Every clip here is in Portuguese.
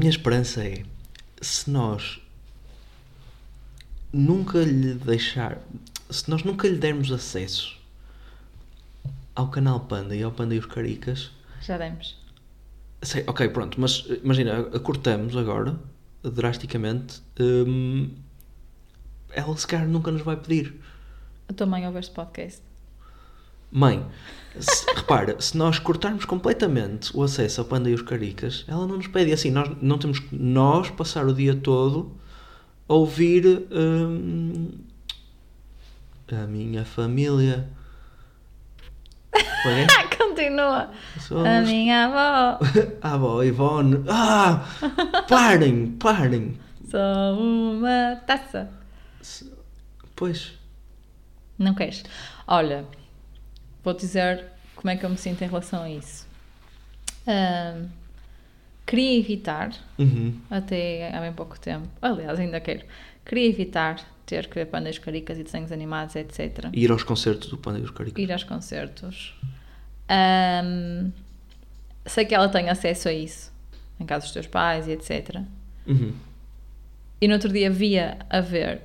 minha esperança é se nós nunca lhe deixar, se nós nunca lhe dermos acesso ao canal Panda e ao Panda e os Caricas, Já demos. sei, ok, pronto, mas imagina, acortamos agora, drasticamente, hum, ela se calhar nunca nos vai pedir. A tua mãe ouve este podcast. Mãe, se- repara, se nós cortarmos completamente o acesso ao Panda e os Caricas, ela não nos pede. Assim, nós não temos que nós passar o dia todo a ouvir hum, a minha família. Foi? Continua. Somos A minha avó. a avó Ivone. Ah! Parem, parem. Sou uma taça. Pois, Não queres? Olha, vou dizer como é que eu me sinto em relação a isso. Ahm, queria evitar, uhum. até há bem pouco tempo, aliás, ainda quero, queria evitar ter que ver pandas caricas e desenhos animados, etc. ir aos concertos do Panda e os Caricas. Ir aos concertos. Ahm, sei que ela tem acesso a isso, em casa dos teus pais e etc. Uhum. E no outro dia via a ver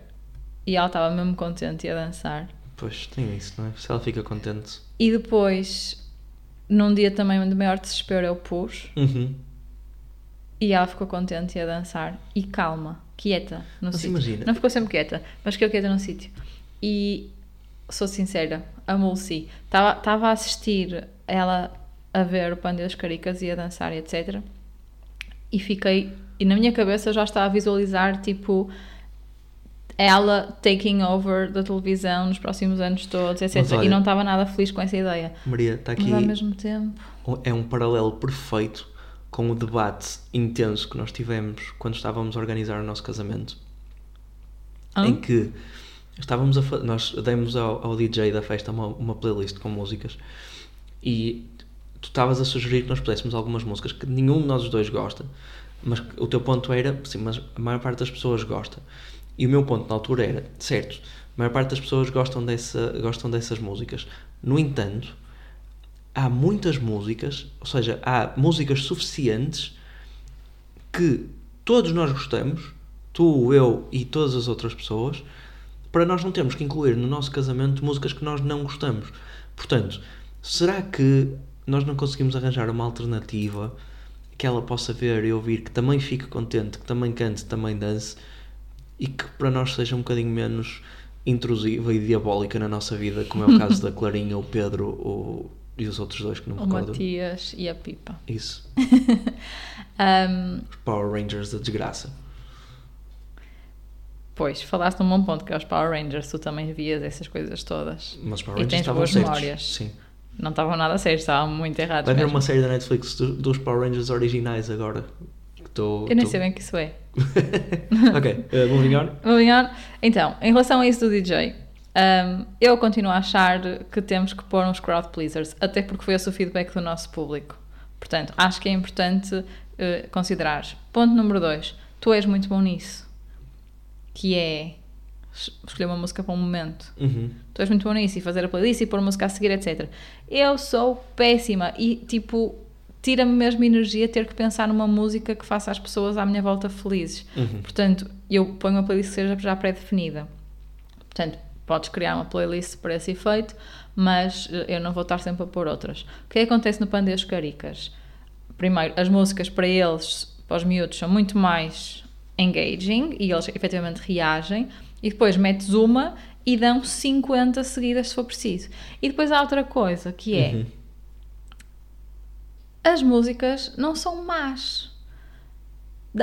e ela estava mesmo contente e a dançar. Pois, tem isso, não é? Se ela fica contente. E depois, num dia também de maior desespero, eu pus Uhum. e ela ficou contente e a dançar e calma, quieta no Mas sítio. imagina. Não ficou sempre quieta, mas ficou quieta no sítio. E sou sincera, a Mulci estava a assistir ela a ver o Panda das Caricas e a dançar e etc. E fiquei, e na minha cabeça já estava a visualizar tipo ela taking over da televisão nos próximos anos todos, etc. Olha- e não estava nada feliz com essa ideia. Maria, está aqui. Mas ao mesmo tempo. é um paralelo perfeito com o debate intenso que nós tivemos quando estávamos a organizar o nosso casamento. Hã? Em que estávamos a nós demos ao, ao DJ da festa uma, uma playlist com músicas e tu estavas a sugerir que nós pudéssemos algumas músicas que nenhum de nós dois gosta, mas o teu ponto era, sim, mas a maior parte das pessoas gosta. E o meu ponto na altura era, certo, a maior parte das pessoas gostam, dessa, gostam dessas músicas. No entanto, há muitas músicas, ou seja, há músicas suficientes que todos nós gostamos, tu, eu e todas as outras pessoas, para nós não termos que incluir no nosso casamento músicas que nós não gostamos. Portanto, será que nós não conseguimos arranjar uma alternativa que ela possa ver e ouvir, que também fique contente, que também cante, também dance e que para nós seja um bocadinho menos intrusiva e diabólica na nossa vida, como é o caso da Clarinha, o Pedro o... e os outros dois que não me O recordo. Matias e a Pipa. Isso. Ahm, Os Power Rangers da desgraça. pois, falaste num bom ponto que é os Power Rangers, tu também vias essas coisas todas. Mas Power E Rangers tens estavam boas certos. memórias. Sim. Não estavam nada sérios, estavam muito errados. Vai haver mesmo. uma série da Netflix do- dos Power Rangers originais agora. Que tô- Eu nem tô- sei bem o que isso é. Ok, uh, moving on. Moving on. Então, em relação a isso do DJ, um, eu continuo a achar que temos que pôr uns crowd pleasers, até porque foi esse o feedback do nosso público. Portanto, acho que é importante uh, considerar. Ponto número dois, tu és muito bom nisso, que é es- escolher uma música para um momento. Uhum. Tu és muito bom nisso e fazer a playlist e pôr música a seguir, etc. Eu sou péssima e, tipo, tira-me mesmo energia ter que pensar numa música que faça as pessoas à minha volta felizes. Uhum. Portanto, eu ponho uma playlist que seja já pré-definida. Portanto, podes criar uma playlist para esse efeito, mas eh, eu não vou estar sempre a pôr outras. O que é que acontece no Pandeiros Caricas? Primeiro, as músicas para eles, para os miúdos, são muito mais engaging e eles efetivamente reagem. E depois metes uma e dão 50 seguidas se for preciso. E depois há outra coisa que é Uhum. As músicas não são más.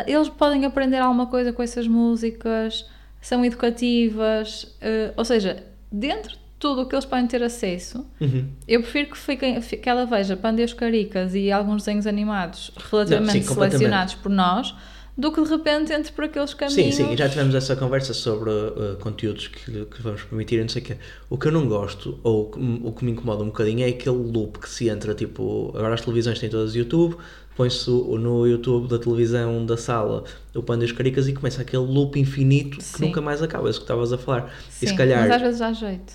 Eles podem aprender alguma coisa com essas músicas, são educativas, eh, ou seja, dentro de tudo o que eles podem ter acesso, Uhum. eu prefiro que, fiquem, fi- que ela veja Pandeiros Caricas e alguns desenhos animados relativamente sim, completamente. selecionados por nós, do que de repente entre por aqueles Sim, caminhos. sim, já tivemos essa conversa sobre uh, conteúdos que, que vamos permitir e não sei o quê. O que eu não gosto, ou o que me- que incomoda um bocadinho, é aquele loop que se entra, tipo, agora as televisões têm todas YouTube, põe-se no YouTube da televisão da sala o Panda e os Caricas e começa aquele loop infinito que Sim. nunca mais acaba, é isso que estavas a falar. Sim, e se calhar... Mas às vezes dá jeito.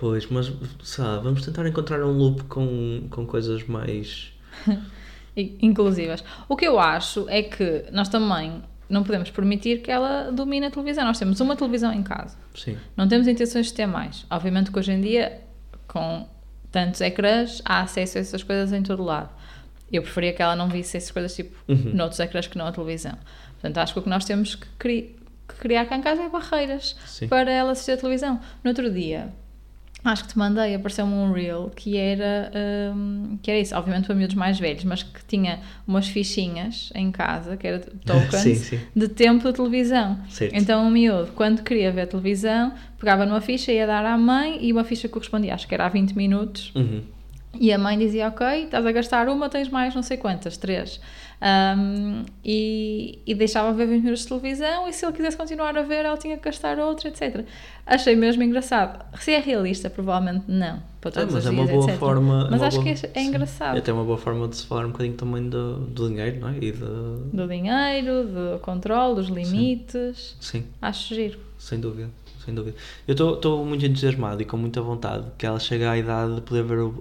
Pois, mas sabe, vamos tentar encontrar um loop com, com coisas mais. inclusivas. O que eu acho é que nós também não podemos permitir que ela domine a televisão. Nós temos uma televisão em casa. Sim. Não temos intenções de ter mais. Obviamente que hoje em dia, com tantos ecrãs, há acesso a essas coisas em todo lado. Eu preferia que ela não visse essas coisas tipo Uhum. noutros ecrãs que não a televisão. Portanto, acho que o que nós temos que, cri- que criar cá em casa é barreiras Sim. para ela assistir a televisão. No outro dia, acho que te mandei, apareceu-me um reel que era, hum, que era isso, obviamente para miúdos mais velhos, mas que tinha umas fichinhas em casa, que era tokens, Sim, sim. de tempo de televisão. Certo. Então o miúdo, quando queria ver televisão, pegava numa ficha, ia dar à mãe e uma ficha correspondia, acho que era a 20 minutos, Uhum. E a mãe dizia, ok, estás a gastar uma, tens mais não sei quantas, três. Um, e, e deixava ver 20 minutos de televisão e se ele quisesse continuar a ver, ela tinha que gastar outra, etc. Achei mesmo engraçado. Se é realista, provavelmente não. Para todos mas os é uma dias, boa etc. forma. Mas uma acho boa- que é, é sim. engraçado. É até uma boa forma de se falar um bocadinho também do, do dinheiro, não é? E de. Do dinheiro, do controle, dos limites. Sim, Acho giro. sem dúvida. Sem dúvida. Eu estou muito entusiasmado e com muita vontade que ela chegue à idade de poder ver o,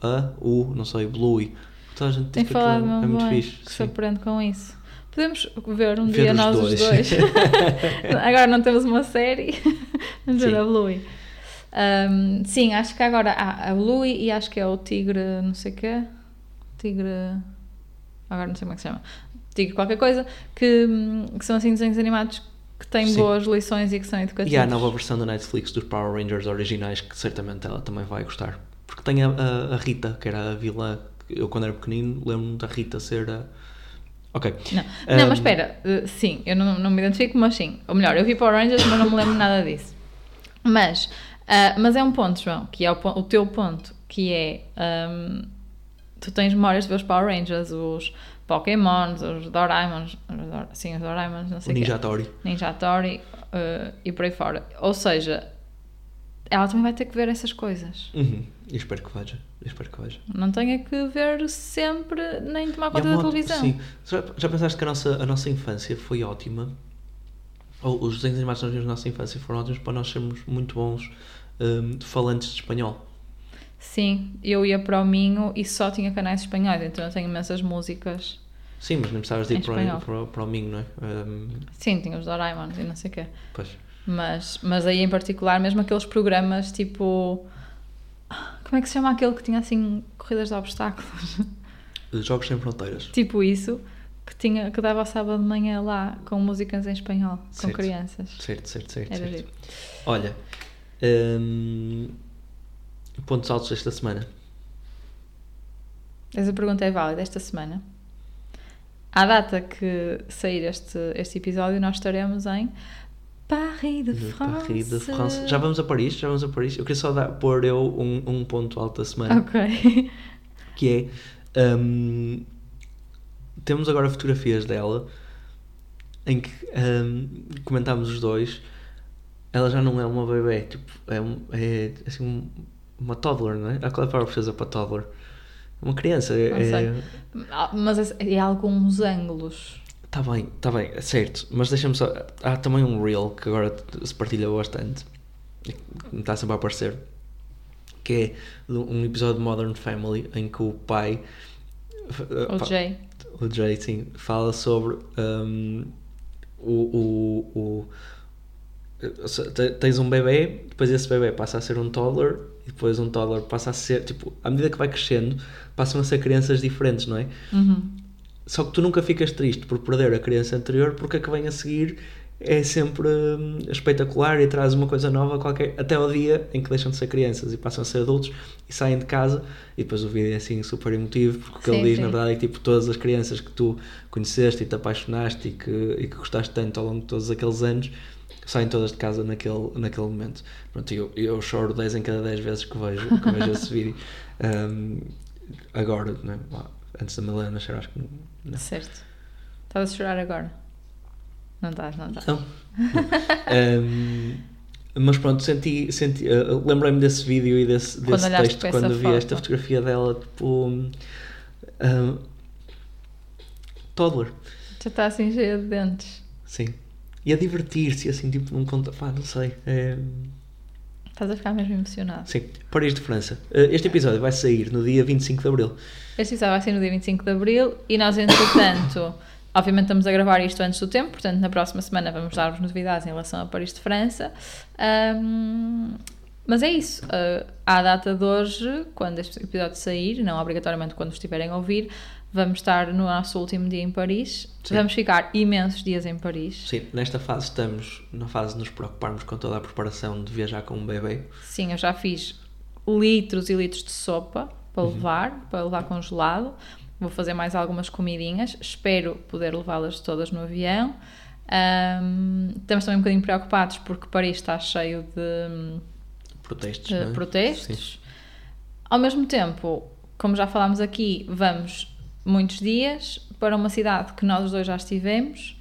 a, a, o, não sei, Bluey. Toda a gente Tem aquilo falado é, é muito bem, fixe. que se sim. aprende com isso. Podemos ver um Ver dia os nós dois. os dois. agora não temos uma série. Vamos ver a Bluey. Um, sim, acho que agora há a Bluey e acho que é o Tigre, não sei o quê. Tigre. Agora não sei como é que se chama. Tigre qualquer coisa. Que, que são assim desenhos animados que têm Sim. boas lições e que são educativos. E há a nova versão da Netflix dos Power Rangers originais que certamente ela também vai gostar. Porque tem a, a, a Rita, que era a vilã. Eu, quando era pequenino, lembro-me da Rita ser a. Ok. Não, não Um, mas espera, uh, sim, eu não, não me identifico, mas sim. Ou melhor, eu vi Power Rangers, mas não me lembro nada disso. Mas, uh, mas é um ponto, João, que é o, o teu ponto, que é um, tu tens memórias de ver os Power Rangers, os Pokémons, os Doraemons, os Dor- sim, os Doraemons, não sei o quê. Ninja Tori. Ninja Tori uh, e por aí fora. Ou seja, ela também vai ter que ver essas coisas. Uhum. Eu espero que veja. Eu espero que veja. Não tenha que ver sempre, nem tomar conta da televisão. Sim. Já, já pensaste que a nossa, a nossa infância foi ótima? Ou os desenhos animados que nós vimos na nossa infância foram ótimos para nós sermos muito bons hum, falantes de espanhol? Sim, eu ia para o Minho e só tinha canais espanhóis, então eu tenho imensas músicas. Sim, mas nem precisavas de ir para, para, para o Minho, não é? Hum, Sim, tinha os Doraemons e não sei o quê. pois. Mas, mas aí em particular, mesmo aqueles programas tipo. Como é que se chama aquele que tinha assim corridas de obstáculos? Jogos Sem Fronteiras. tipo isso, que, tinha, que dava ao sábado de manhã lá com músicas em espanhol, com Certo. crianças. Certo, certo, certo. Era certo. giro. Olha, hum, pontos altos desta semana. Essa pergunta é válida esta semana. À data que sair este, este episódio, nós estaremos em Paris de De France. Paris de France. Já vamos a Paris, já vamos a Paris. Eu queria só dar, pôr eu um, um ponto alto da semana. Ok. que é hum, temos agora fotografias dela em que hum, comentámos os dois ela já não é uma bebê tipo, é, um- é assim um- uma toddler, não é? É a palavra portuguesa para toddler? Uma criança é, sei. Ah, Mas é alguns ângulos. Tá bem, tá bem, é certo, mas deixa-me só. Há também um reel que agora se partilha bastante, e que me está sempre a aparecer, que é um episódio de Modern Family em que o pai. O fa- Jay. o Jay, sim, fala sobre hum, o, o, o- te- tens um bebê, depois esse bebê passa a ser um toddler e depois um toddler passa a ser, tipo, à medida que vai crescendo, passam a ser crianças diferentes, não é? Uhum. Só que tu nunca ficas triste por perder a criança anterior porque a que vem a seguir é sempre hum, espetacular e traz uma coisa nova qualquer, até ao dia em que deixam de ser crianças e passam a ser adultos e saem de casa e depois o vídeo é assim super emotivo porque o que ele diz sim. na verdade é que tipo, todas as crianças que tu conheceste e te apaixonaste e que, e que gostaste tanto ao longo de todos aqueles anos saem todas de casa naquele, naquele momento. Pronto, eu, eu choro 10 em cada 10 vezes que vejo, que vejo esse vídeo. Hum, agora, né? Lá, antes da Milena nascer, acho que não. não. Certo. Estás a chorar agora? Não estás, não estás. Não. Hum, mas pronto, senti, senti uh, lembrei-me desse vídeo e desse, Quando desse olhaste texto quando vi foto. esta fotografia dela, tipo. hum, hum, toddler, Já está assim cheia de dentes. sim. E a divertir-se, assim, tipo, num conta. Pá, não sei. É, Estás a ficar mesmo emocionado. Sim, Paris de França. Uh, Este episódio vai sair no dia 25 de Abril. Este episódio vai ser no dia 25 de Abril e nós, entretanto, obviamente estamos a gravar isto antes do tempo, portanto, na próxima semana vamos dar-vos novidades em relação a Paris de França. Ahm, mas é isso. Uh, à data de hoje, quando este episódio sair, não obrigatoriamente quando estiverem a ouvir, vamos estar no nosso último dia em Paris. Sim. Vamos ficar imensos dias em Paris. Sim, nesta fase estamos na fase de nos preocuparmos com toda a preparação de viajar com um bebê. Sim, eu já fiz litros e litros de sopa para levar, para levar congelado. Vou fazer mais algumas comidinhas. Espero poder levá-las todas no avião. Ahm, estamos também um bocadinho preocupados porque Paris está cheio de, Protestos, de é? protestos. Ao mesmo tempo, como já falámos aqui, vamos muitos dias para uma cidade que nós os dois já estivemos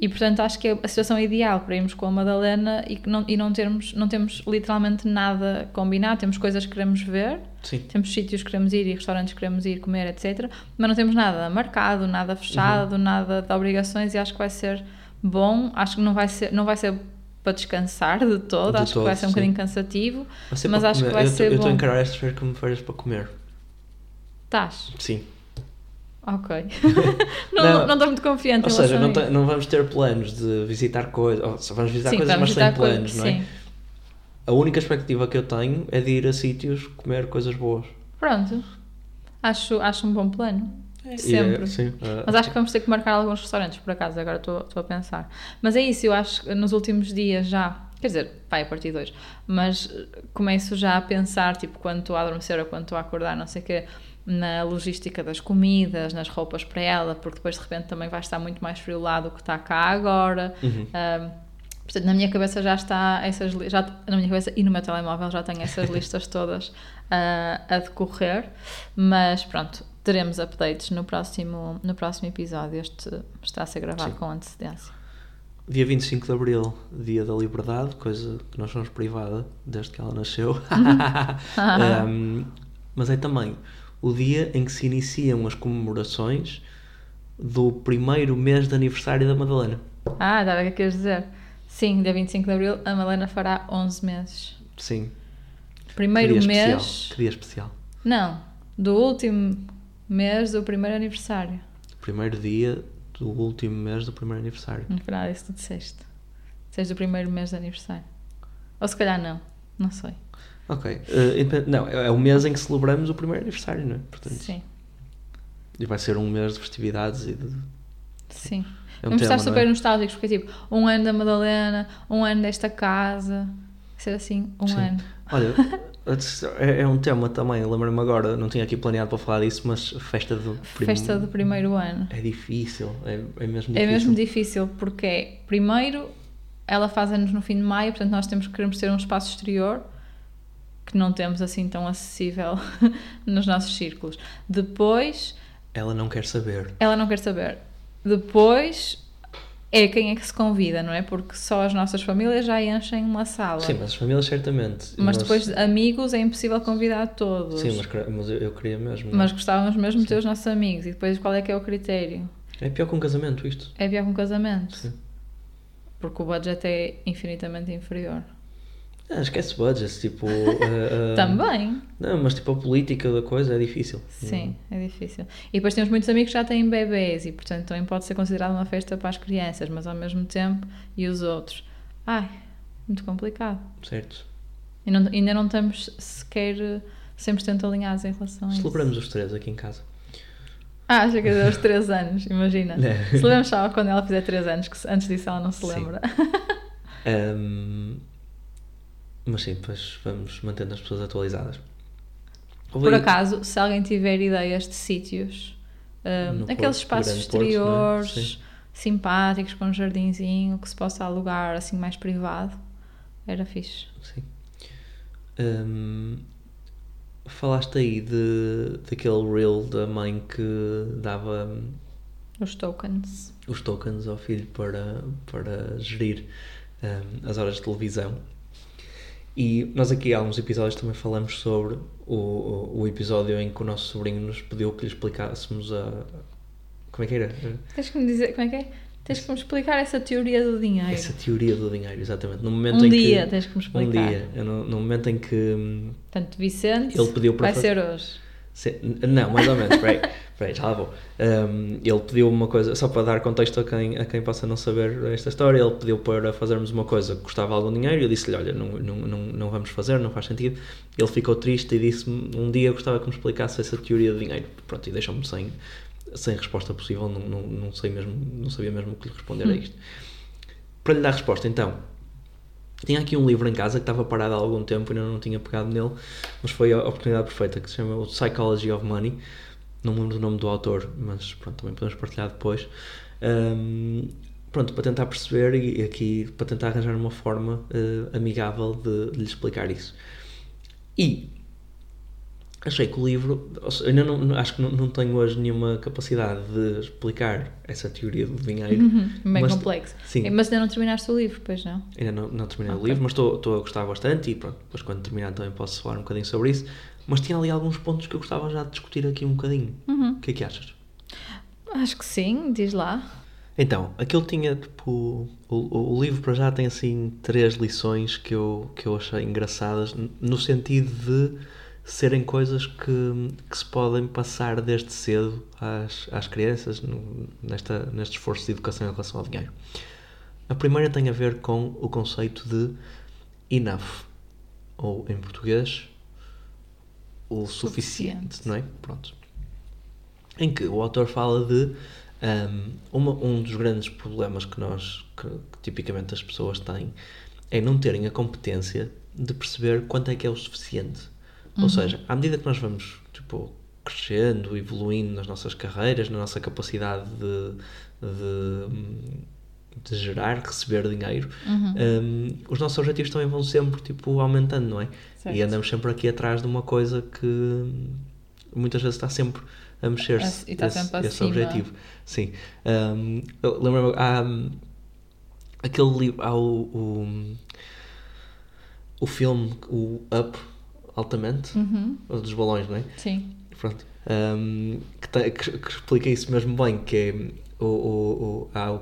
e portanto acho que é a situação ideal para irmos com a Madalena e, que não, e não, termos, não temos literalmente nada combinado, temos coisas que queremos ver, Sim. temos sítios que queremos ir e restaurantes que queremos ir comer, etc. Mas não temos nada marcado, nada fechado, Uhum. nada de obrigações e acho que vai ser bom. Acho que não vai ser, não vai ser para descansar de todo, De acho que vai todo, ser um sim. bocadinho cansativo. Ser Mas acho que comer. vai eu tô- ser Eu estou a bom. encarar estas férias como férias para comer. Estás? Sim. Ok. não Não. não estou muito confiante Ou seja, não, não vamos ter planos de visitar coisas. vamos visitar Sim, coisas, vamos mas sem visitar coi- planos, não é? Sim. A única expectativa que eu tenho é de ir a sítios comer coisas boas. Pronto. Acho, acho um bom plano. É- Sempre. sim, é- Mas acho que vamos ter que marcar alguns restaurantes, por acaso, agora estou a pensar. Mas é isso, eu acho que nos últimos dias já, quer dizer, vai a partir de hoje, mas começo já a pensar, tipo, quando estou a adormecer ou quando estou a acordar, não sei o quê, na logística das comidas, nas roupas para ela, porque depois de repente também vai estar muito mais frio lá do que está cá agora. Uhum. Portanto, na minha cabeça já está essas já na minha cabeça e no meu telemóvel já tenho essas listas todas ah, a decorrer, mas pronto, teremos updates no próximo no próximo episódio. Este está a ser gravado Sim. com antecedência. Dia 25 de Abril, dia da liberdade, coisa que nós somos privada desde que ela nasceu. Um, mas é também o dia em que se iniciam as comemorações do primeiro mês de aniversário da Madalena. Ah, dá o que queres dizer? Sim, dia 25 de Abril a Malena fará 11 meses. Sim. Primeiro que mês. Especial. Que dia especial. Não, do último mês do primeiro aniversário. Primeiro dia do último mês do primeiro aniversário. No final, isso tu disseste. Disseste do primeiro mês de aniversário. Ou se calhar não, não sei. Ok. independ- não, é é o mês em que celebramos o primeiro aniversário, não é? Portanto, Sim, E vai ser um mês de festividades e de. sim. É um Vamos estar tema, não super é? nostálgicos, porque é tipo, um ano da Madalena, um ano desta casa. Ser assim, um Sim. ano. Olha, é, é um tema também, lembro-me agora, não tinha aqui planeado para falar disso, mas festa do prim- Festa do primeiro ano. É difícil, é, é mesmo difícil. É mesmo difícil, porque é, primeiro, ela faz anos no fim de maio, portanto nós temos queremos ter um espaço exterior que não temos assim tão acessível nos nossos círculos. Depois, Ela não quer saber. ela não quer saber. Depois, é quem é que se convida, não é? Porque só as nossas famílias já enchem uma sala. Sim, mas as famílias certamente. Mas depois, amigos, é impossível convidar todos. Sim, mas, mas eu, eu queria mesmo. Mas gostávamos mesmo de ter os nossos amigos. E depois, qual é que é o critério? É pior que um casamento isto. É pior que um casamento. Sim. Porque o budget é infinitamente inferior. Ah, esquece budgets, tipo. ah, Também, Não, mas tipo a política da coisa é difícil. sim, é difícil. E depois temos muitos amigos que já têm bebês e, portanto, também pode ser considerado uma festa para as crianças, mas ao mesmo tempo, e os outros? Ai, muito complicado. Certo. E não- ainda não estamos sequer eh, 100% alinhados em relação a isso. Celebramos os três aqui em casa. Ah, acho que aos 3 anos, imagina. É. Celebramos só quando ela fizer 3 anos, que antes disso ela não se lembra. Ahm, mas sim, depois vamos mantendo as pessoas atualizadas. Por acaso, se alguém tiver ideias de sítios, No aqueles Porto, espaços Porto, é? exteriores, Sim. simpáticos, com um jardinzinho, que se possa alugar assim mais privado, era fixe. Sim. Ahm, falaste aí de, daquele reel da mãe que dava Os tokens. os tokens ao filho para, para gerir hum, as horas de televisão. E nós aqui há uns episódios também falamos sobre o, o, o episódio em que o nosso sobrinho nos pediu que lhe explicássemos a. Como é que era? Tens que me dizer, como é que é? Tens que me explicar essa teoria do dinheiro. Essa teoria do dinheiro, exatamente. No momento um em dia que, tens que me Um explicar. dia, eu no, no momento em que. Portanto, Vicente Ele pediu para vai fa- ser hoje. Não, mais ou menos, peraí, peraí, já lá vou. Hum, ele pediu uma coisa, só para dar contexto a quem, a quem possa não saber esta história, ele pediu para fazermos uma coisa que custava algum dinheiro e eu disse-lhe: Olha, não, não, não, não vamos fazer, não faz sentido. Ele ficou triste e disse-me: Um dia gostava que me explicasse essa teoria do dinheiro. Pronto, e deixou-me sem, sem resposta possível, não, não, não, sei mesmo, não sabia mesmo o que lhe responder a isto. Para lhe dar resposta, então, tinha aqui um livro em casa que estava parado há algum tempo e ainda não tinha pegado nele, mas foi a oportunidade perfeita, que se chama o Psychology of Money. Não me lembro do nome do autor, mas pronto, também podemos partilhar depois. Ahm, pronto, para tentar perceber e aqui para tentar arranjar uma forma eh, amigável de, de lhe explicar isso. E achei que o livro, ainda não, acho que não, não tenho hoje nenhuma capacidade de explicar essa teoria do dinheiro. Bem Mas- complexo. sim. Mas ainda não terminaste o livro, pois não? Ainda não, não terminei o Ok. livro, mas estou a gostar bastante e pronto, depois quando terminar também posso falar um bocadinho sobre isso. Mas tinha ali alguns pontos que eu gostava já de discutir aqui um bocadinho. Uhum. O que é que achas? Acho que sim, diz lá. Então, aquilo tinha tipo. O, o- o livro para já tem assim três lições que eu, que eu achei engraçadas, no sentido de serem coisas que, que se podem passar desde cedo às, às crianças no- nesta, neste esforço de educação em relação ao dinheiro. A primeira tem a ver com o conceito de enough, ou em português, o suficiente, Suficiente. não é? Pronto. Em que o autor fala de um, uma- um dos grandes problemas que nós, que, que tipicamente as pessoas têm, é não terem a competência de perceber quanto é que é o suficiente. Ou seja, à medida que nós vamos tipo, crescendo, evoluindo nas nossas carreiras, na nossa capacidade de, de, de gerar, receber dinheiro, um, os nossos objetivos também vão sempre tipo, aumentando, não é? Certo. E andamos sempre aqui atrás de uma coisa que muitas vezes está sempre a mexer-se E está esse, sempre esse objetivo. Sim. Um, lembro-me, há aquele livro, há o, o, o filme, o Up, altamente, Uhum. dos balões, não é? Sim. Pronto. Um, que, tem- que- que explica isso mesmo bem, que é o, o, o- há o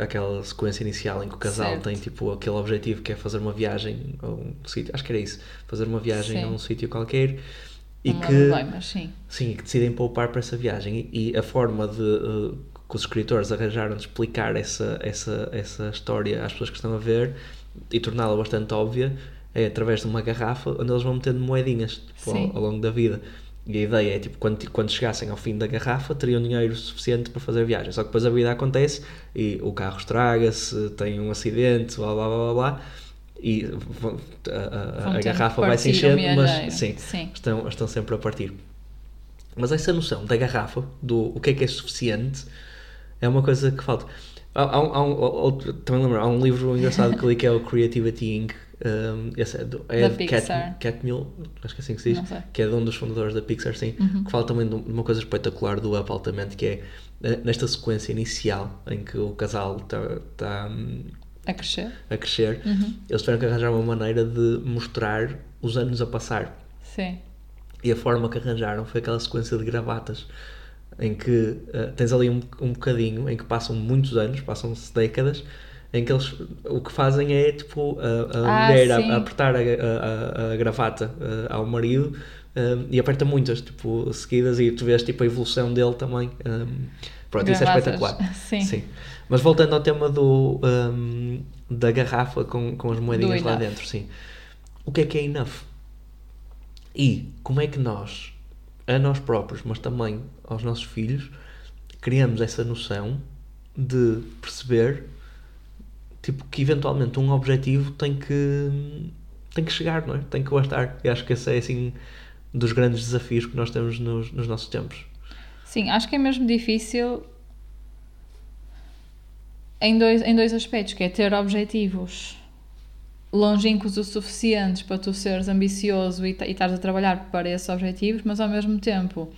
aquela sequência inicial em que o casal Certo. tem tipo aquele objetivo que é fazer uma viagem a um sítio, acho que era isso, fazer uma viagem Sim. a um sítio qualquer e Não me que mas sim. Sim, que decidem poupar para essa viagem. E, e a forma de eh, que os escritores arranjaram de explicar essa, essa, essa história às pessoas que estão a ver e torná-la bastante óbvia é através de uma garrafa onde eles vão metendo moedinhas tipo, ao, ao longo da vida. E a ideia é, tipo, quando, quando chegassem ao fim da garrafa, teriam dinheiro suficiente para fazer a viagem. Só que depois a vida acontece e o carro estraga-se, tem um acidente, blá blá blá blá, blá e a, a- a garrafa vai se enchendo, mas sim, Sim. Estão, estão sempre a partir. Mas essa noção da garrafa, do o que é que é suficiente, é uma coisa que falta. Há, há um, há um- também lembro, há um livro engraçado que li que é o Creativity Inc. Um, esse é do Ed Pixar. Cat, Catmull, acho que é assim que se diz. Uhum. que é de um dos fundadores da Pixar, sim, que fala também de um- uma coisa espetacular do Up Altamente, que é eh, nesta sequência inicial em que o casal está tá, A crescer. a crescer, Uhum. eles tiveram que arranjar uma maneira de mostrar os anos a passar. Sim. E a forma que arranjaram foi aquela sequência de gravatas em que eh, tens ali um, um bocadinho em que passam muitos anos, passam-se décadas, em que eles o que fazem é tipo a, a Ah, mulher a- sim. a, apertar a, a- gravata eh, ao marido eh, e aperta muitas, tipo, seguidas, e tu vês tipo a evolução dele também. eh, pronto, isso é Gravatas. espetacular. Sim. Mas voltando ao tema do, eh, da garrafa com, com as moedinhas lá dentro, sim. O que é que é enough? E como é que nós, a nós próprios, mas também aos nossos filhos, criamos essa noção de perceber tipo, que eventualmente um objetivo tem que, tem que chegar, não é? Tem que bastar. E acho que esse é assim dos grandes desafios que nós temos nos, nos nossos tempos. Sim, acho que é mesmo difícil em dois, em dois aspectos, que é ter objetivos longínquos o suficientes para tu seres ambicioso e, e estares a trabalhar para esses objetivos, mas ao mesmo tempo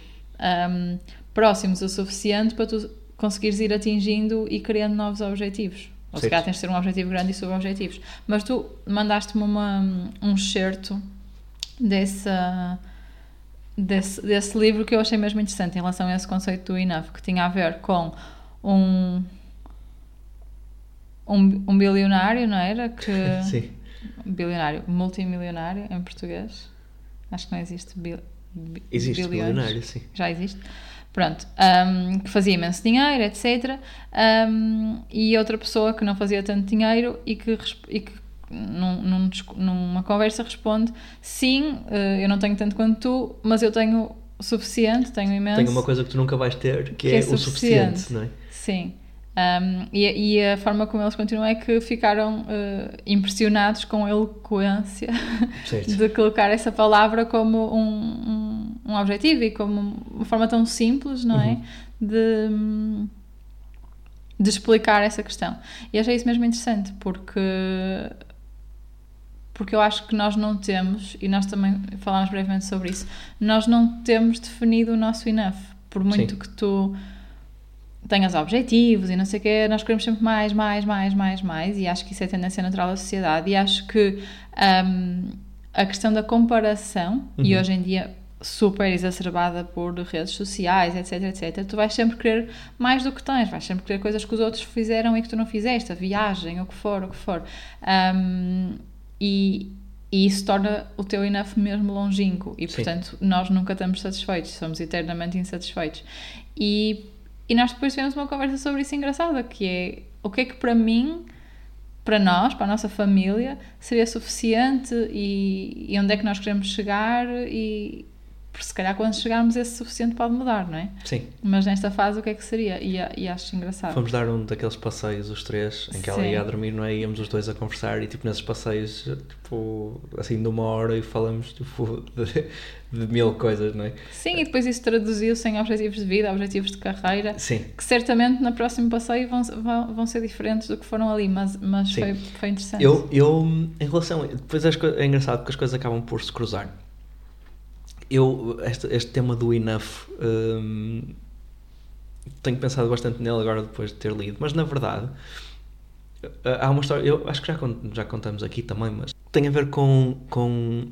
hum, próximos o suficiente para tu conseguires ir atingindo e criando novos objetivos. Ou se calhar tens de ter um objetivo grande e subobjetivos. Mas tu mandaste-me um excerto dessa, desse, desse livro que eu achei mesmo interessante em relação a esse conceito do enough, que tinha a ver com um, um, um bilionário, não era? Que, Sim. bilionário, multimilionário em português. Acho que não existe bi- Existe bilionário, sim. Já existe. Pronto, um, que fazia imenso dinheiro, etc. Um, e outra pessoa que não fazia tanto dinheiro e que, e que num, num numa conversa responde: Sim, eh, eu não tenho tanto quanto tu, mas eu tenho o suficiente, tenho imenso. Tem uma coisa que tu nunca vais ter, que, Que é, é o suficiente, não é? Sim. Um, e, e a forma como eles continuam é que ficaram eh, impressionados com a eloquência Certo. de colocar essa palavra como um, um, um objetivo e como uma forma tão simples, não é? De, hum, de explicar essa questão. E achei isso mesmo interessante, porque porque eu acho que nós não temos, e nós também falámos brevemente sobre isso, nós não temos definido o nosso enough. Por muito Sim. que tu tenhas objetivos e não sei o quê, nós queremos sempre mais, mais, mais, mais, mais, e acho que isso é tendência natural da sociedade. E acho que hum, a questão da comparação, e Uhum. hoje em dia super exacerbada por redes sociais, etc, etc, tu vais sempre querer mais do que tens, vais sempre querer coisas que os outros fizeram e que tu não fizeste, a viagem, o que for, o que for. Hum, e, e isso torna o teu enough mesmo longínquo e Sim. portanto nós nunca estamos satisfeitos, somos eternamente insatisfeitos. E, e nós depois tivemos uma conversa sobre isso engraçada, que é o que é que para mim, para nós, para a nossa família, seria suficiente e, e onde é que nós queremos chegar e porque se calhar quando chegarmos esse suficiente pode mudar, não é? Sim. Mas nesta fase o que é que seria? E, e acho engraçado. Fomos dar um daqueles passeios, os três, em que ela Sim. ia a dormir, não é? Íamos os dois a conversar e, tipo, nesses passeios, tipo, assim, de uma hora e falamos, tipo, de, de mil coisas, não é? Sim, e depois isso traduziu-se em objetivos de vida, objetivos de carreira, Sim. que certamente no próximo passeio vão, vão, vão ser diferentes do que foram ali, mas, mas Sim. foi, foi interessante. Eu, eu, em relação. Depois é engraçado porque as coisas acabam por se cruzar. Eu, este, este tema do enough, hum, tenho pensado bastante nele agora depois de ter lido, mas na verdade, eh, há uma história, eu acho que já, já contamos aqui também, mas tem a ver com, com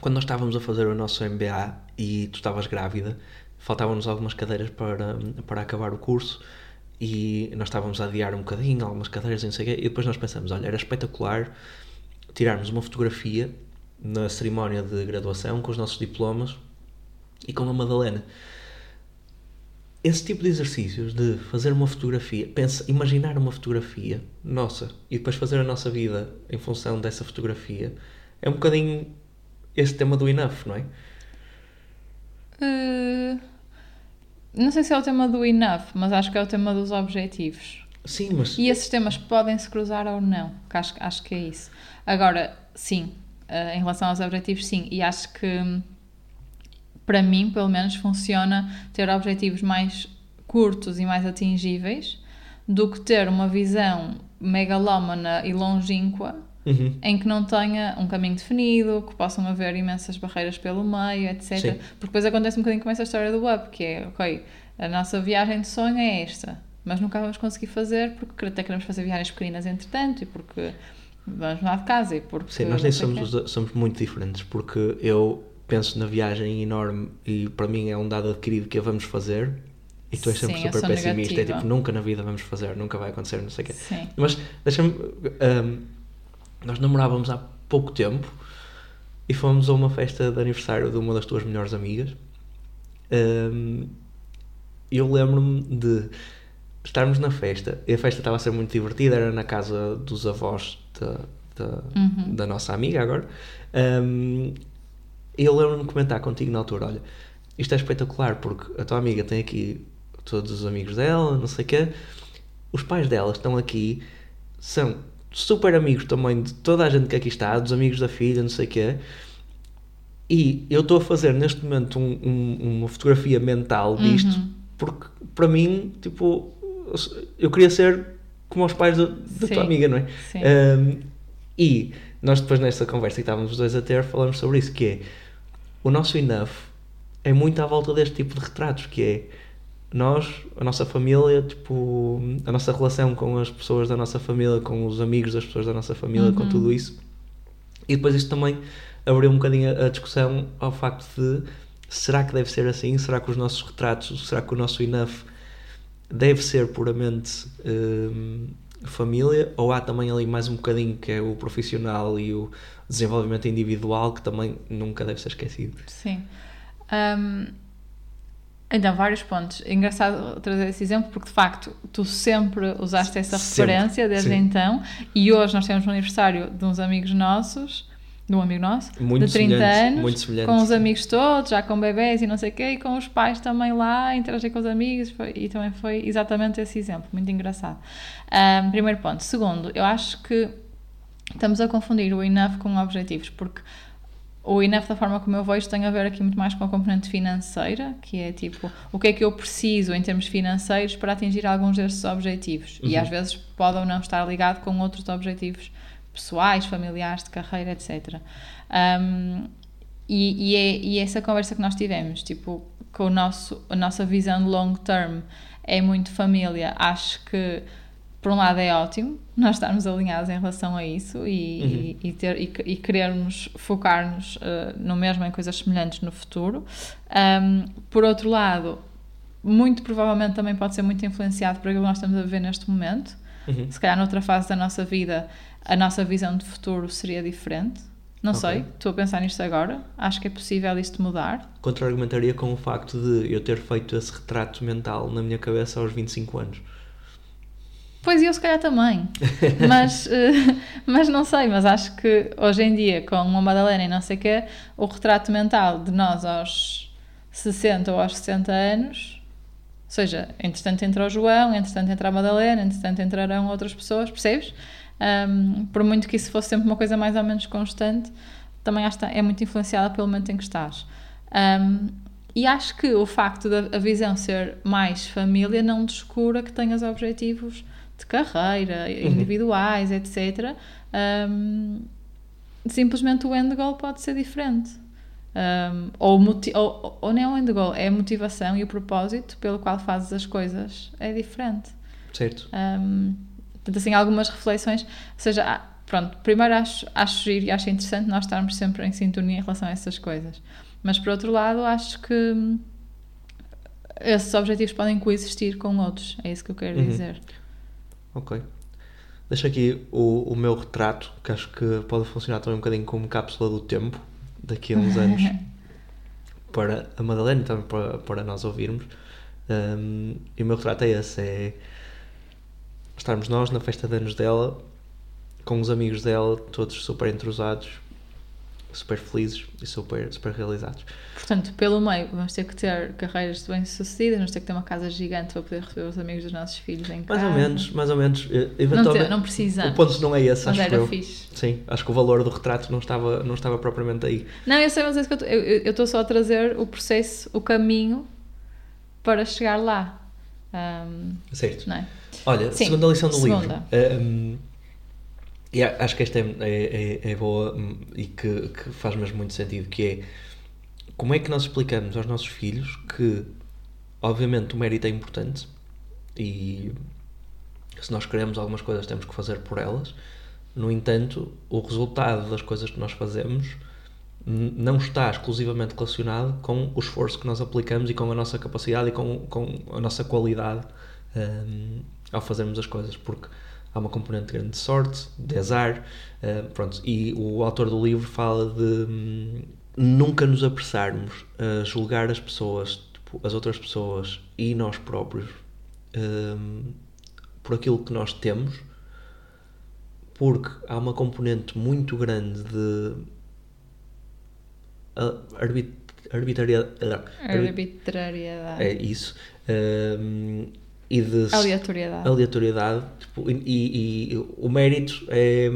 quando nós estávamos a fazer o nosso MBA e tu estavas grávida, faltavam-nos algumas cadeiras para, para acabar o curso e nós estávamos a adiar um bocadinho, algumas cadeiras e o quê, e depois nós pensamos, olha, era espetacular tirarmos uma fotografia na cerimónia de graduação com os nossos diplomas e com a Madalena. Esse tipo de exercícios de fazer uma fotografia, pensa, imaginar uma fotografia nossa e depois fazer a nossa vida em função dessa fotografia, é um bocadinho esse tema do enough, não é? Eh, não sei se é o tema do enough, mas acho que é o tema dos objetivos. Sim, mas E esses temas podem se cruzar ou não, que acho, acho que é isso. Agora, sim, em relação aos objetivos, sim, e acho que para mim, pelo menos, funciona ter objetivos mais curtos e mais atingíveis do que ter uma visão megalómana e longínqua Uhum. em que não tenha um caminho definido, que possam haver imensas barreiras pelo meio, etc. Sim. Porque depois acontece um bocadinho com essa história do up, que é, ok, a nossa viagem de sonho é esta, mas nunca vamos conseguir fazer porque até queremos fazer viagens pequeninas entretanto e porque vamos mudar de casa e porque... Sim, nós nem somos, os- somos muito diferentes porque eu penso na viagem enorme e para mim é um dado adquirido que a vamos fazer e tu és sempre Sim, super pessimista, é negativa. tipo nunca na vida vamos fazer, nunca vai acontecer, não sei o quê. Sim. Mas deixa-me. hum, nós namorávamos há pouco tempo e fomos a uma festa de aniversário de uma das tuas melhores amigas. E eu lembro-me de estarmos na festa e a festa estava a ser muito divertida, era na casa dos avós da, da, Uhum. da nossa amiga agora. E eu lembro-me de comentar contigo na altura: olha, isto é espetacular porque a tua amiga tem aqui todos os amigos dela, não sei o quê. Os pais dela estão aqui, são super amigos também de toda a gente que aqui está, dos amigos da filha, não sei o quê. E eu estou a fazer neste momento um- um- uma fotografia mental disto, Uhum. porque para mim, tipo, eu queria ser como os pais da, da tua amiga, não é? Sim. Um, e nós depois nessa conversa que estávamos os dois a ter, falamos sobre isso, que é o nosso enough é muito à volta deste tipo de retratos, que é nós, a nossa família, tipo, a nossa relação com as pessoas da nossa família, com os amigos das pessoas da nossa família, com Uhum. tudo isso. E depois isto também abriu um bocadinho a, a discussão ao facto de será que deve ser assim? Será que os nossos retratos, será que o nosso enough deve ser puramente hum, família, ou há também ali mais um bocadinho que é o profissional e o desenvolvimento individual que também nunca deve ser esquecido. Sim. Um, então, vários pontos. É engraçado trazer esse exemplo porque, de facto, tu sempre usaste essa Sempre, referência desde sim. então e hoje nós temos um aniversário de uns amigos nossos, de um amigo nosso, Muito de 30 semelhantes, anos, com os amigos todos, já com bebés e não sei o quê, e com os pais também lá, interagir com os amigos, foi- e também foi exatamente esse exemplo, muito engraçado. Um, primeiro ponto. Segundo, eu acho que estamos a confundir o enough com objetivos, porque o enough, da forma como eu vejo, tem a ver aqui muito mais com a componente financeira, que é tipo, o que é que eu preciso em termos financeiros para atingir alguns destes objetivos. E Uhum. às vezes pode ou não estar ligado com outros objetivos pessoais, familiares, de carreira, etc. Um, e, e, é, e essa conversa que nós tivemos, tipo, com o nosso, a nossa visão de long term é muito família, acho que por um lado é ótimo nós estarmos alinhados em relação a isso e, e, e ter, e, e querermos focar-nos uh, no mesmo em coisas semelhantes no futuro. Um, por outro lado, muito provavelmente também pode ser muito influenciado por aquilo que nós estamos a viver neste momento. Uhum. Se calhar noutra fase da nossa vida a nossa visão de futuro seria diferente. Não Ok. sei, estou a pensar nisto agora. Acho que é possível isto mudar. Contra-argumentaria com o facto de eu ter feito esse retrato mental na minha cabeça aos 25 anos. Pois eu se calhar também. mas, eh, mas não sei, mas acho que hoje em dia, com uma Madalena e não sei o quê, o retrato mental de nós aos 60 ou aos 60 anos, ou seja, entretanto entra o João, entretanto entra a Madalena, entretanto entrarão outras pessoas, percebes? Ahm, por muito que isso fosse sempre uma coisa mais ou menos constante, também acho que é muito influenciada pelo momento em que estás. Ahm, e acho que o facto da visão ser mais família não descura que tenhas objetivos de carreira, individuais, etc. Um, simplesmente o end goal pode ser diferente. Um, ou, ou, ou não é o end goal, é a motivação e o propósito pelo qual fazes as coisas é diferente. Certo? Um, portanto, assim, algumas reflexões. Ou seja, há- pronto, primeiro acho, acho giro e acho interessante nós estarmos sempre em sintonia em relação a essas coisas. Mas, por outro lado, acho que hum, esses objetivos podem coexistir com outros. É isso que eu quero Uhum. dizer. Ok. Deixo aqui o, o meu retrato, que acho que pode funcionar também um bocadinho como cápsula do tempo, daqui a uns anos, para a Madalena e também para, para nós ouvirmos. Um, e o meu retrato é esse: é estarmos nós na festa de anos dela, com os amigos dela, todos super entrosados, super felizes e super, super realizados. Portanto, pelo meio, vamos ter que ter carreiras bem-sucedidas, vamos ter que ter uma casa gigante para poder receber os amigos dos nossos filhos em Mais casa. ou menos, mais ou menos. eh, Não, Eventualmente, não precisamos. o ponto não é esse, Mas acho era eu. fixe. Sim, acho que o valor do retrato não estava, não estava propriamente aí. Não, eu sei, mas é isso que eu estou só a trazer o processo, o caminho para chegar lá. Ahm, Certo. é? Olha, Sim, segunda lição do segunda. livro. Um, e acho que esta é, é, é- é boa hum, e que, que faz mesmo muito sentido, que é como é que nós explicamos aos nossos filhos que obviamente o mérito é importante e se nós queremos algumas coisas temos que fazer por elas. No entanto, o resultado das coisas que nós fazemos não está exclusivamente relacionado com o esforço que nós aplicamos e com a nossa capacidade e com, com a nossa qualidade hum, ao fazermos as coisas, porque há uma componente grande de sorte, de azar, hum, pronto, e o autor do livro fala de hum, nunca nos apressarmos a julgar as pessoas, tipo, as outras pessoas e nós próprios hum, por aquilo que nós temos, porque há uma componente muito grande de arbit, arbitrariedade. Arbitrariedade. É isso. hum, e de Aleatoriedade. aleatoriedade. tipo, e, e- e o mérito é.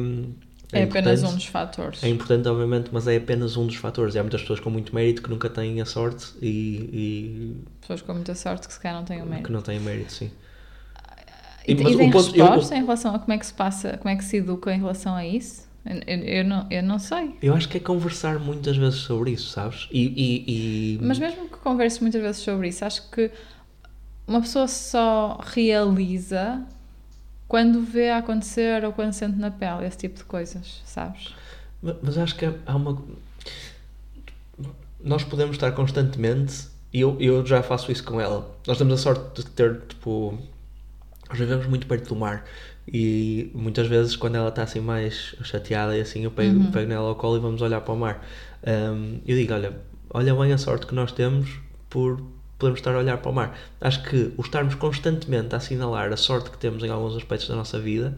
é apenas um dos fatores. É importante, obviamente, mas é apenas um dos fatores. E há muitas pessoas com muito mérito que nunca têm a sorte e, Pessoas com muita sorte que se calhar não têm o e mérito. que não têm mérito, sim. E, e tem ponto- eu- resposta em relação a como é que se passa, como é que se educa em relação a isso? Eu, eu, não, eu não sei. Eu acho que é conversar muitas vezes sobre isso, sabes? E. e- e- Mas mesmo que converse muitas vezes sobre isso, acho que uma pessoa só realiza quando vê acontecer ou quando sente na pele esse tipo de coisas, sabes? Ma- Mas acho que há uma. Nós podemos estar constantemente, e eu, eu já faço isso com ela. Nós temos a sorte de ter, tipo. Nós vivemos muito perto do mar E muitas vezes, quando ela está assim mais chateada e assim, eu pego, Uhum. pego nela ao colo e vamos olhar para o mar. Um, eu digo: olha, olha bem a sorte que nós temos por podermos estar a olhar para o mar. Acho que o estarmos constantemente a assinalar a sorte que temos em alguns aspectos da nossa vida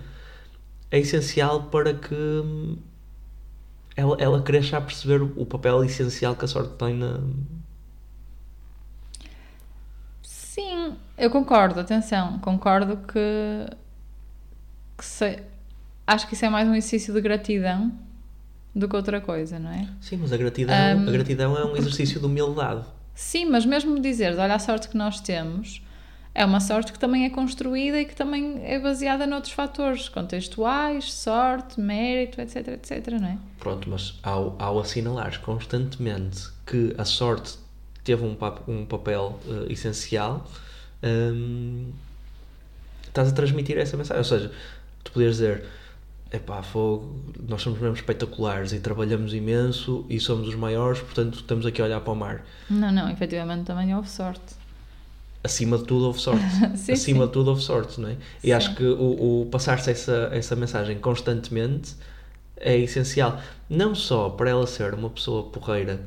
é essencial para que hum, ela, ela cresça a perceber o papel essencial que a sorte tem na. Sim, eu concordo, atenção, concordo que, que se- acho que isso é mais um exercício de gratidão do que outra coisa, não é? Sim, mas a gratidão, Um, a gratidão é um exercício de humildade. Sim, mas mesmo dizeres, olha a sorte que nós temos, é uma sorte que também é construída e que também é baseada noutros fatores contextuais, sorte, mérito, etc, etc, não é? Pronto, mas ao, ao assinalares constantemente que a sorte teve um, pap- um papel eh, essencial, hum, estás a transmitir essa mensagem. Ou seja, tu podias dizer: epá, fogo, nós somos mesmo espetaculares e trabalhamos imenso e somos os maiores, portanto estamos aqui a olhar para o mar. Não, não, efetivamente também houve sorte. Acima de tudo houve sorte. Sim, Acima sim. de tudo houve sorte, não é? E Sim. acho que o, o passar-se essa, essa mensagem constantemente é essencial. Não só para ela ser uma pessoa porreira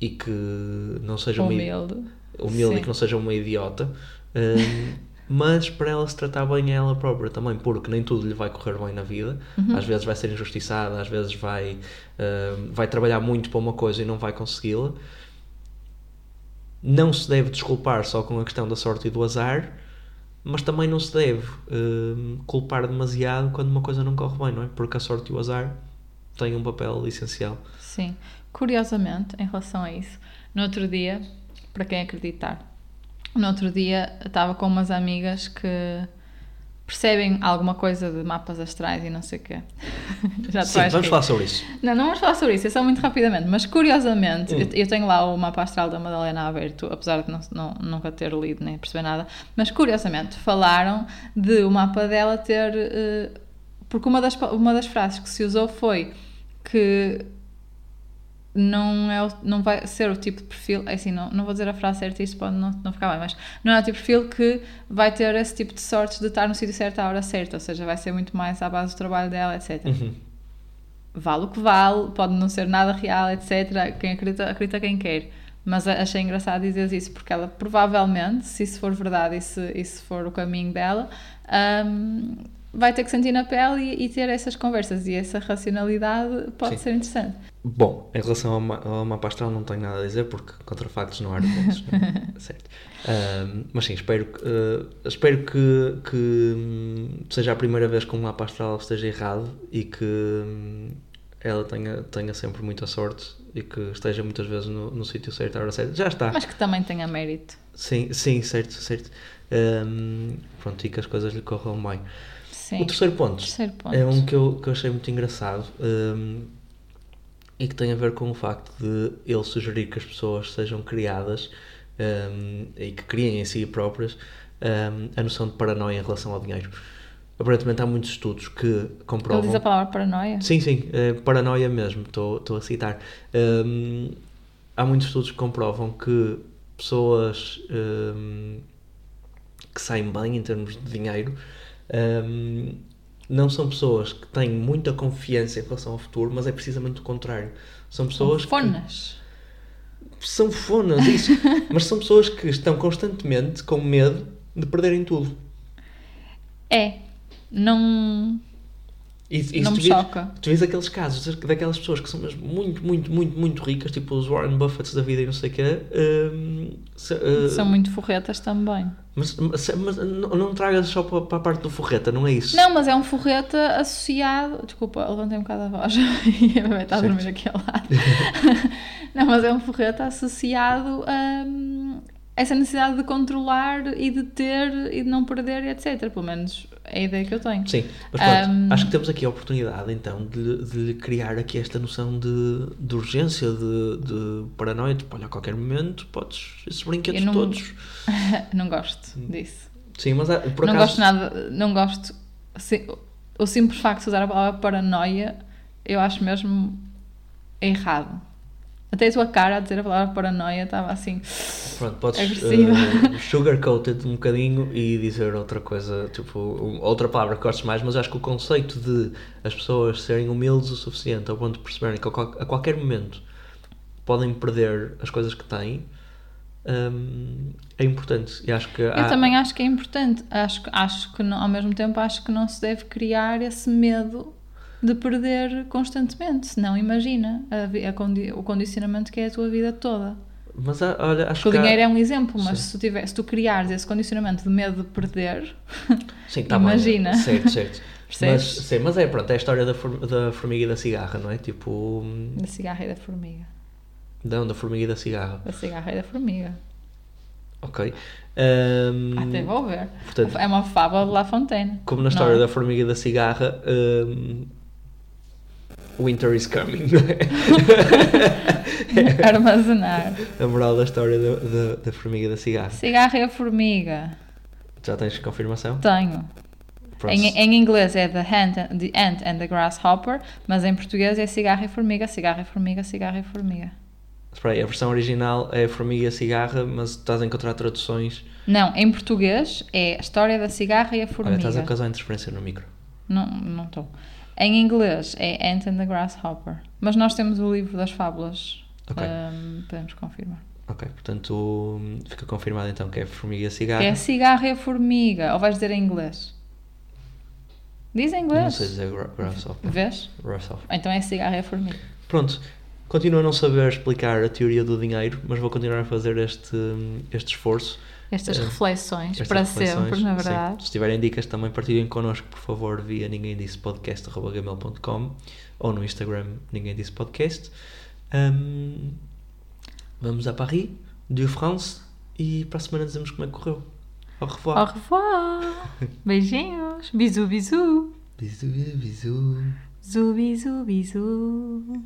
e que não seja uma, Humilde. humilde e que não seja uma idiota, hum, mas para ela se tratar bem a ela própria também, porque nem tudo lhe vai correr bem na vida. Uhum. Às vezes vai ser injustiçada, às vezes vai, hum, vai trabalhar muito para uma coisa e não vai consegui-la. Não se deve desculpar só com a questão da sorte e do azar, mas também não se deve hum, culpar demasiado quando uma coisa não corre bem, não é? Porque a sorte e o azar têm um papel essencial. Sim. Curiosamente, em relação a isso, no outro dia, para quem acreditar, no outro dia estava com umas amigas que percebem alguma coisa de mapas astrais e não sei o quê. Já Sim, vamos falar sobre isso. Não, não vamos falar sobre isso, é só muito rapidamente, mas curiosamente, Hum. eu, eu tenho lá o mapa astral da Madalena aberto, apesar de não, não- nunca ter lido nem perceber nada, mas curiosamente falaram de o mapa dela ter. eh, porque uma das, uma das frases que se usou foi que não, é o- não vai ser o tipo de perfil, é assim, não, não vou dizer a frase certa, isso pode não, não ficar bem, mas não é o tipo de perfil que vai ter esse tipo de sorte de estar no sítio certo à hora certa, ou seja, vai ser muito mais à base do trabalho dela, etc Uhum. vale o que vale, pode não ser nada real, etc. Quem acredita, acredita quem quer. Mas achei engraçado dizer isso, porque ela provavelmente, se isso for verdade e se, se for o caminho dela, hum, vai ter que sentir na pele e, e ter essas conversas. E essa racionalidade pode Sim. ser interessante. Bom, em relação ao, ma- ao mapa astral não tenho nada a dizer porque contra factos não há argumentos. é? certo. Mas sim, espero, que, eh, espero que, que hum, seja a primeira vez que um mapa astral esteja errado e que hum, ela tenha, tenha sempre muita sorte e que esteja muitas vezes no, no sítio certo, à hora certa. Já está. Mas que também tenha mérito. Sim, sim, certo, certo. Ahm, pronto, e que as coisas lhe corram bem. Sim. O terceiro ponto Terceiro ponto. é um que eu, que eu achei muito engraçado hum, e que tem a ver com o facto de ele sugerir que as pessoas sejam criadas hum, e que criem em si próprias hum, a noção de paranoia em relação ao dinheiro. Aparentemente há muitos estudos que Ele comprovam. diz a palavra paranoia? Sim, sim, é paranoia mesmo, estou estou a citar. Hum, há muitos estudos que comprovam que pessoas hum, que saem bem em termos de dinheiro hum, não são pessoas que têm muita confiança em relação ao futuro, mas é precisamente o contrário. São pessoas que Fonas. são fonas, isso, mas são pessoas que estão constantemente com medo de perderem tudo. É. Não, E, não me tu vês- choca. Tu vês aqueles casos daquelas pessoas que são mesmo muito, muito, muito, muito ricas, tipo os Warren Buffetts da vida e não sei o quê. hum, se- uh, São muito forretas também. mas, mas, mas não, não tragas só para, para a parte do forreta, não é isso? Não, mas é um forreta associado. Desculpa, levantei um bocado a voz e a bebê está a dormir aqui ao lado. não, mas é um forreta associado a hum, essa necessidade de controlar e de ter e de não perder, etc. Pelo menos é a ideia que eu tenho. Sim, mas pronto, Hum. acho que temos aqui a oportunidade então de, de lhe criar aqui esta noção de, de urgência, de, de paranoia, tipo, olha, a qualquer momento podes, esses brinquedos não- todos. não gosto disso. Sim, mas há- por não acaso. gosto nada, não gosto. O simples facto de usar a palavra paranoia, eu acho mesmo errado. Até a tua cara a dizer a palavra paranoia estava assim. Pronto, podes Agressiva. uh, sugarcoated um bocadinho e dizer outra coisa, tipo, um- outra palavra que gostes mais, mas acho que o conceito de as pessoas serem humildes o suficiente ao ponto de perceberem que a qual- a qualquer momento podem perder as coisas que têm hum, é importante. E acho que Eu há- também acho que é importante. Acho, que- acho que, não, ao mesmo tempo, acho que não se deve criar esse medo de perder constantemente. Senão, imagina a a condi- o condicionamento que é a tua vida toda. Mas há- olha, acho Porque o que há- dinheiro é um exemplo, mas se tu, tiver, se tu criares esse condicionamento de medo de perder, Sim, tá Imagina. Bem, certo, certo. mas, sim, mas é pronto, é a história da, da formiga e da cigarra, não é? Tipo, da cigarra e da formiga. não, da formiga e da cigarra. Da cigarra e da formiga. Ok. Hum, Até vou ver. portanto- é uma fábula de La Fontaine. Como na história Não é? da formiga e da cigarra, hum, winter is coming. é? Armazenar. a moral da história da, da, da formiga da cigarra. Cigarra e a formiga. Já tens confirmação? Tenho. Em, em inglês é the ant, and, the ant and the grasshopper, mas em português é cigarra e formiga, cigarra e formiga, cigarra e formiga. Espera aí, a versão original é formiga e cigarra, mas estás a encontrar traduções. Não, em português é a história da cigarra e a Olha, formiga. estás a causar interferência no micro. Não, não estou. Em inglês é Ant and the Grasshopper. Mas nós temos o livro das fábulas. Ok. Ahm, podemos confirmar. Ok, portanto fica confirmado então que é formiga e cigarra. É cigarra e a formiga. Ou vais dizer em inglês? Diz em inglês. Não sei dizer gra- grasshopper. Vês? Grasshopper. Então é cigarra e formiga. Pronto, continuo a não saber explicar a teoria do dinheiro, mas vou continuar a fazer este, este esforço. Estas Eh, reflexões, Estas para reflexões. sempre, na Sim. verdade. Se tiverem dicas também partilhem connosco, por favor, via ninguém disse podcast.gmail.com ou no Instagram ninguém disse podcast. Hum, vamos a Paris, de France, e para a semana dizemos como é que correu. Au revoir. Au revoir. Beijinhos. Bisu, bisu. Bisous, bisous. Zu, bisu, bisu.